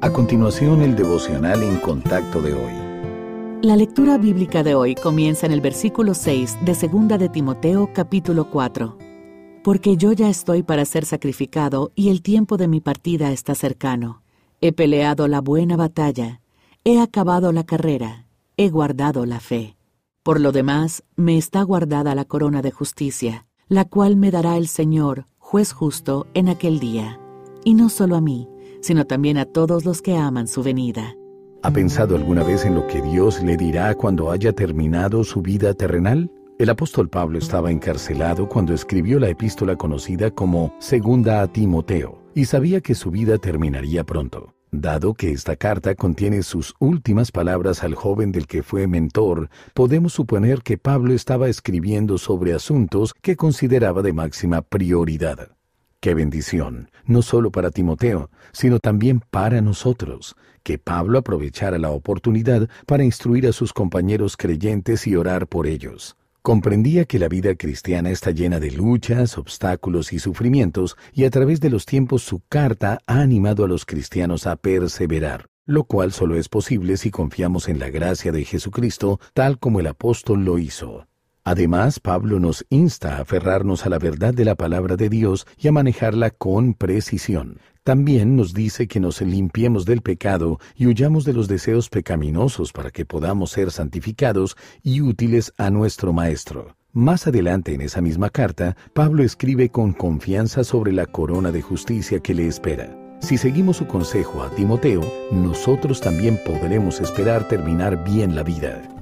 A continuación, el devocional en contacto de hoy. La lectura bíblica de hoy comienza en el versículo 6 de 2 de Timoteo capítulo 4. Porque yo ya estoy para ser sacrificado y el tiempo de mi partida está cercano. He peleado la buena batalla, he acabado la carrera, he guardado la fe. Por lo demás, me está guardada la corona de justicia, la cual me dará el Señor, juez justo, en aquel día. Y no solo a mí, sino también a todos los que aman su venida. ¿Ha pensado alguna vez en lo que Dios le dirá cuando haya terminado su vida terrenal? El apóstol Pablo estaba encarcelado cuando escribió la epístola conocida como Segunda a Timoteo, y sabía que su vida terminaría pronto. Dado que esta carta contiene sus últimas palabras al joven del que fue mentor, podemos suponer que Pablo estaba escribiendo sobre asuntos que consideraba de máxima prioridad. Qué bendición, no solo para Timoteo, sino también para nosotros, que Pablo aprovechara la oportunidad para instruir a sus compañeros creyentes y orar por ellos. Comprendía que la vida cristiana está llena de luchas, obstáculos y sufrimientos, y a través de los tiempos su carta ha animado a los cristianos a perseverar, lo cual solo es posible si confiamos en la gracia de Jesucristo, tal como el apóstol lo hizo. Además, Pablo nos insta a aferrarnos a la verdad de la palabra de Dios y a manejarla con precisión. También nos dice que nos limpiemos del pecado y huyamos de los deseos pecaminosos para que podamos ser santificados y útiles a nuestro Maestro. Más adelante en esa misma carta, Pablo escribe con confianza sobre la corona de justicia que le espera. Si seguimos su consejo a Timoteo, nosotros también podremos esperar terminar bien la vida.